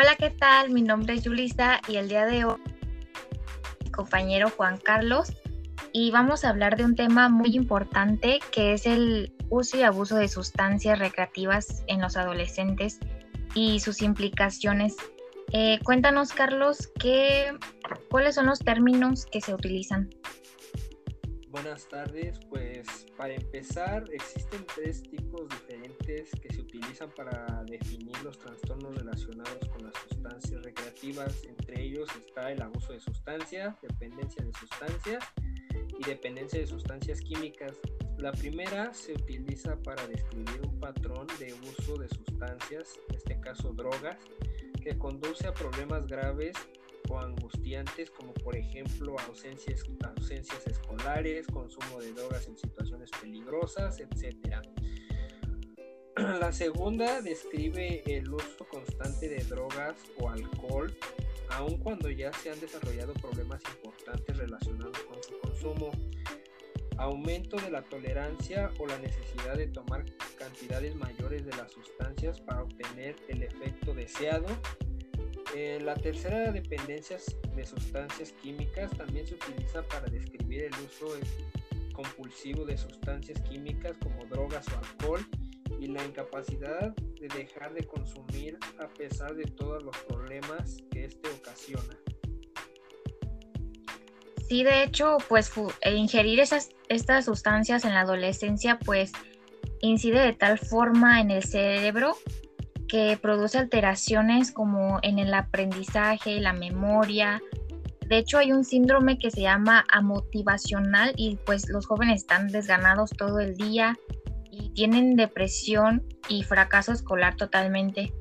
Hola, ¿qué tal? Mi nombre es Yulisa y el día de hoy mi compañero Juan Carlos y vamos a hablar de un tema muy importante que es el uso y abuso de sustancias recreativas en los adolescentes y sus implicaciones. Eh, cuéntanos, Carlos, ¿qué, ¿cuáles son los términos que se utilizan? Buenas tardes, pues para empezar existen tres tipos diferentes que se utilizan para definir los trastornos relacionados con las sustancias recreativas. Entre ellos está el abuso de sustancias, dependencia de sustancias y dependencia de sustancias químicas. La primera se utiliza para describir un patrón de uso de sustancias, en este caso drogas, que conduce a problemas graves angustiantes como por ejemplo ausencias, ausencias escolares, consumo de drogas en situaciones peligrosas, etc. La segunda describe el uso constante de drogas o alcohol, aun cuando ya se han desarrollado problemas importantes relacionados con su consumo. Aumento de la tolerancia o la necesidad de tomar cantidades mayores de las sustancias para obtener el efecto deseado eh, la tercera dependencia de sustancias químicas también se utiliza para describir el uso compulsivo de sustancias químicas como drogas o alcohol y la incapacidad de dejar de consumir a pesar de todos los problemas que este ocasiona. Sí, de hecho, pues e ingerir esas, estas sustancias en la adolescencia, pues incide de tal forma en el cerebro que produce alteraciones como en el aprendizaje, la memoria. De hecho, hay un síndrome que se llama amotivacional y pues los jóvenes están desganados todo el día y tienen depresión y fracaso escolar totalmente.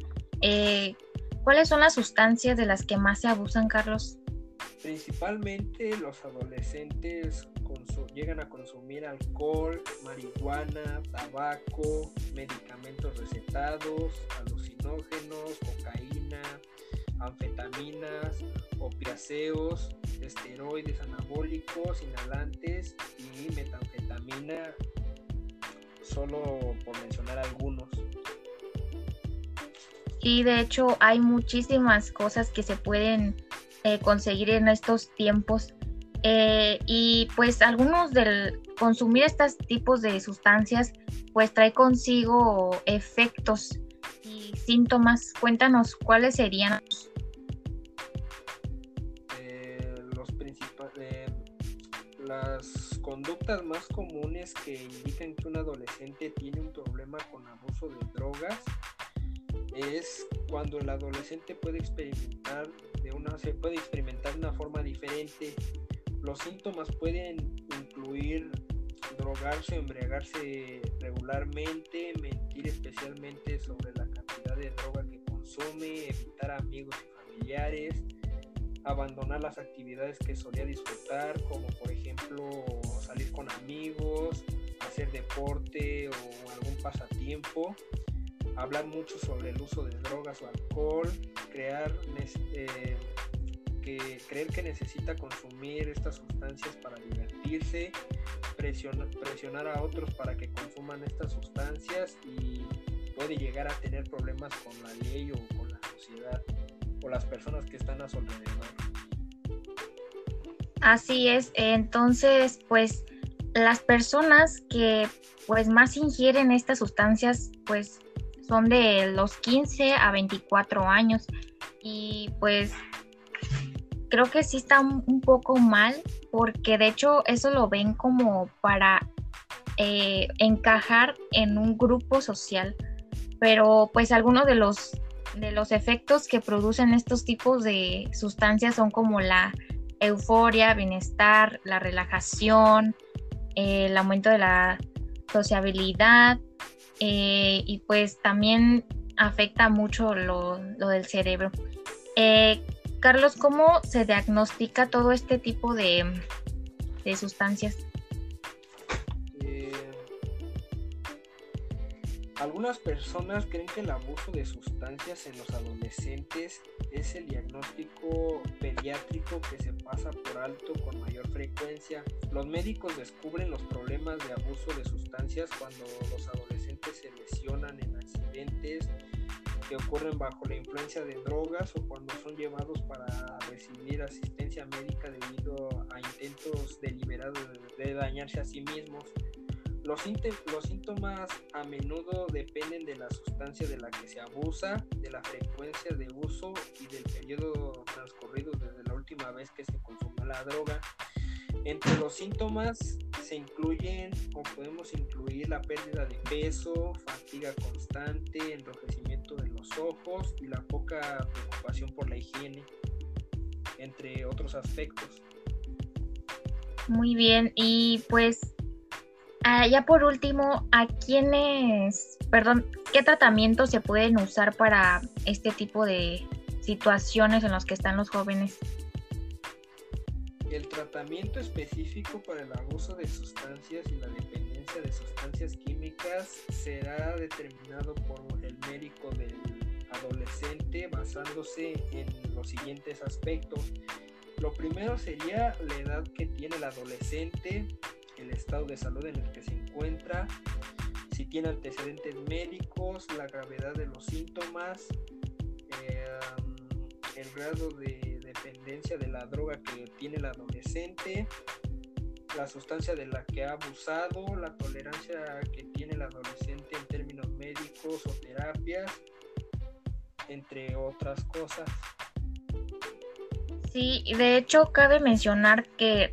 Eh, ¿Cuáles son las sustancias de las que más se abusan, Carlos? Principalmente los adolescentes llegan a consumir alcohol, marihuana, tabaco, medicamentos recetados, alucinógenos, cocaína, anfetaminas, opiáceos, esteroides anabólicos, inhalantes y metanfetamina, solo por mencionar algunos. Y de hecho hay muchísimas cosas que se pueden eh, conseguir en estos tiempos eh, y pues algunos del consumir estos tipos de sustancias pues trae consigo efectos y síntomas. Cuéntanos cuáles serían. Eh, los eh, las conductas más comunes que indican que un adolescente tiene un problema con abuso de drogas es cuando el adolescente puede experimentar de una se puede experimentar de una forma diferente los síntomas pueden incluir drogarse o embriagarse regularmente, mentir especialmente sobre la cantidad de droga que consume, evitar amigos y familiares, abandonar las actividades que solía disfrutar, como por ejemplo salir con amigos, hacer deporte o algún pasatiempo, hablar mucho sobre el uso de drogas o alcohol, crear eh, creer que necesita consumir estas sustancias para divertirse, presionar, presionar a otros para que consuman estas sustancias y puede llegar a tener problemas con la ley o con la sociedad o las personas que están a su alrededor. Así es, entonces pues las personas que pues más ingieren estas sustancias pues son de los 15 a 24 años y pues creo que sí está un poco mal porque de hecho eso lo ven como para eh, encajar en un grupo social, pero pues algunos de los, de los efectos que producen estos tipos de sustancias son como la euforia, bienestar, la relajación, el aumento de la sociabilidad eh, y pues también afecta mucho lo, lo del cerebro. Eh, Carlos, ¿cómo se diagnostica todo este tipo de, sustancias? Eh, algunas personas creen que el abuso de sustancias en los adolescentes es el diagnóstico pediátrico que se pasa por alto con mayor frecuencia. Los médicos descubren los problemas de abuso de sustancias cuando los adolescentes se lesionan en accidentes que ocurren bajo la influencia de drogas o cuando son llevados para recibir asistencia médica debido a intentos deliberados de dañarse a sí mismos. Los, los, síntomas a menudo dependen de la sustancia de la que se abusa, de la frecuencia de uso y del periodo transcurrido desde la última vez que se consumió la droga. Entre los síntomas se incluyen o podemos incluir la pérdida de peso, fatiga constante, enrojecimiento de los ojos y la poca preocupación por la higiene, entre otros aspectos. Muy bien, y pues ah, ya por último, ¿a quiénes, perdón, qué tratamientos se pueden usar para este tipo de situaciones en las que están los jóvenes? El tratamiento específico para el abuso de sustancias y la dependencia de sustancias químicas será determinado por el médico del adolescente basándose en los siguientes aspectos. Lo primero sería la edad que tiene el adolescente, el estado de salud en el que se encuentra, si tiene antecedentes médicos, la gravedad de los síntomas, eh, el grado de dependencia de la droga que tiene el adolescente, la sustancia de la que ha abusado, la tolerancia que tiene el adolescente en términos médicos o terapias, entre otras cosas. Sí, de hecho cabe mencionar que,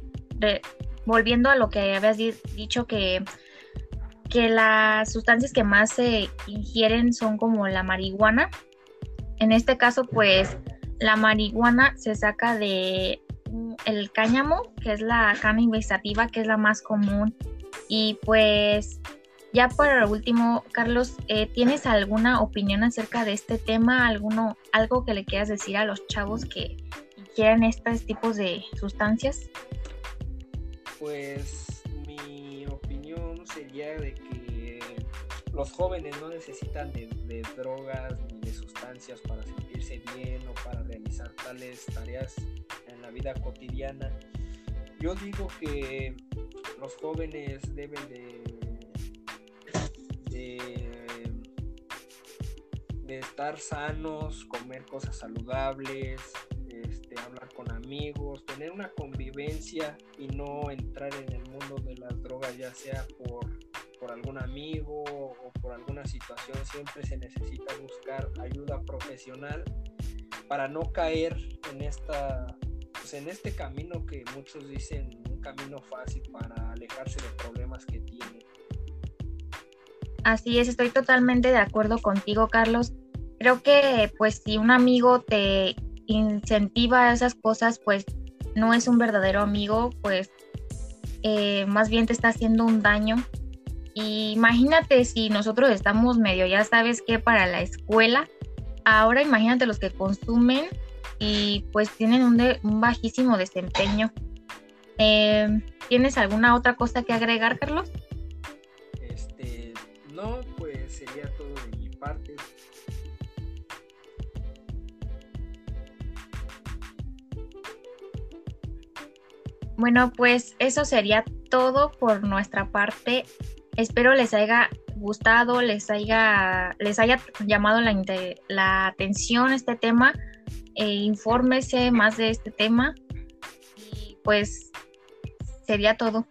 volviendo a lo que habías dicho, que, que las sustancias que más se ingieren son como la marihuana. En este caso, pues la marihuana se saca de el cáñamo, que es la cannabis sativa, que es la más común. Y pues ya para último, Carlos, eh, ¿tienes alguna opinión acerca de este tema? ¿Alguno, algo que le quieras decir a los chavos que quieren estos tipos de sustancias? Pues mi opinión sería de que los jóvenes no necesitan de drogas ni de sustancias para sentirse bien o para realizar tales tareas en la vida cotidiana. Yo digo que los jóvenes deben de, de, estar sanos, comer cosas saludables, este, hablar con amigos, tener una convivencia y no entrar en el mundo de las drogas, ya sea por por algún amigo o por alguna situación, siempre se necesita buscar ayuda profesional para no caer en esta pues en este camino que muchos dicen un camino fácil para alejarse de problemas que tienen. Así es, estoy totalmente de acuerdo contigo, Carlos. Creo que pues si un amigo te incentiva a esas cosas, pues no es un verdadero amigo, pues eh, más bien te está haciendo un daño imagínate si nosotros estamos medio, ya sabes que para la escuela, ahora imagínate los que consumen y pues tienen un, bajísimo desempeño. Em, ¿Tienes alguna otra cosa que agregar, Carlos? Este, no, pues sería todo de mi parte. Bueno, pues eso sería todo por nuestra parte. Espero les haya gustado, les haya, les haya llamado la, la atención este tema. E infórmese más de este tema. Y pues sería todo.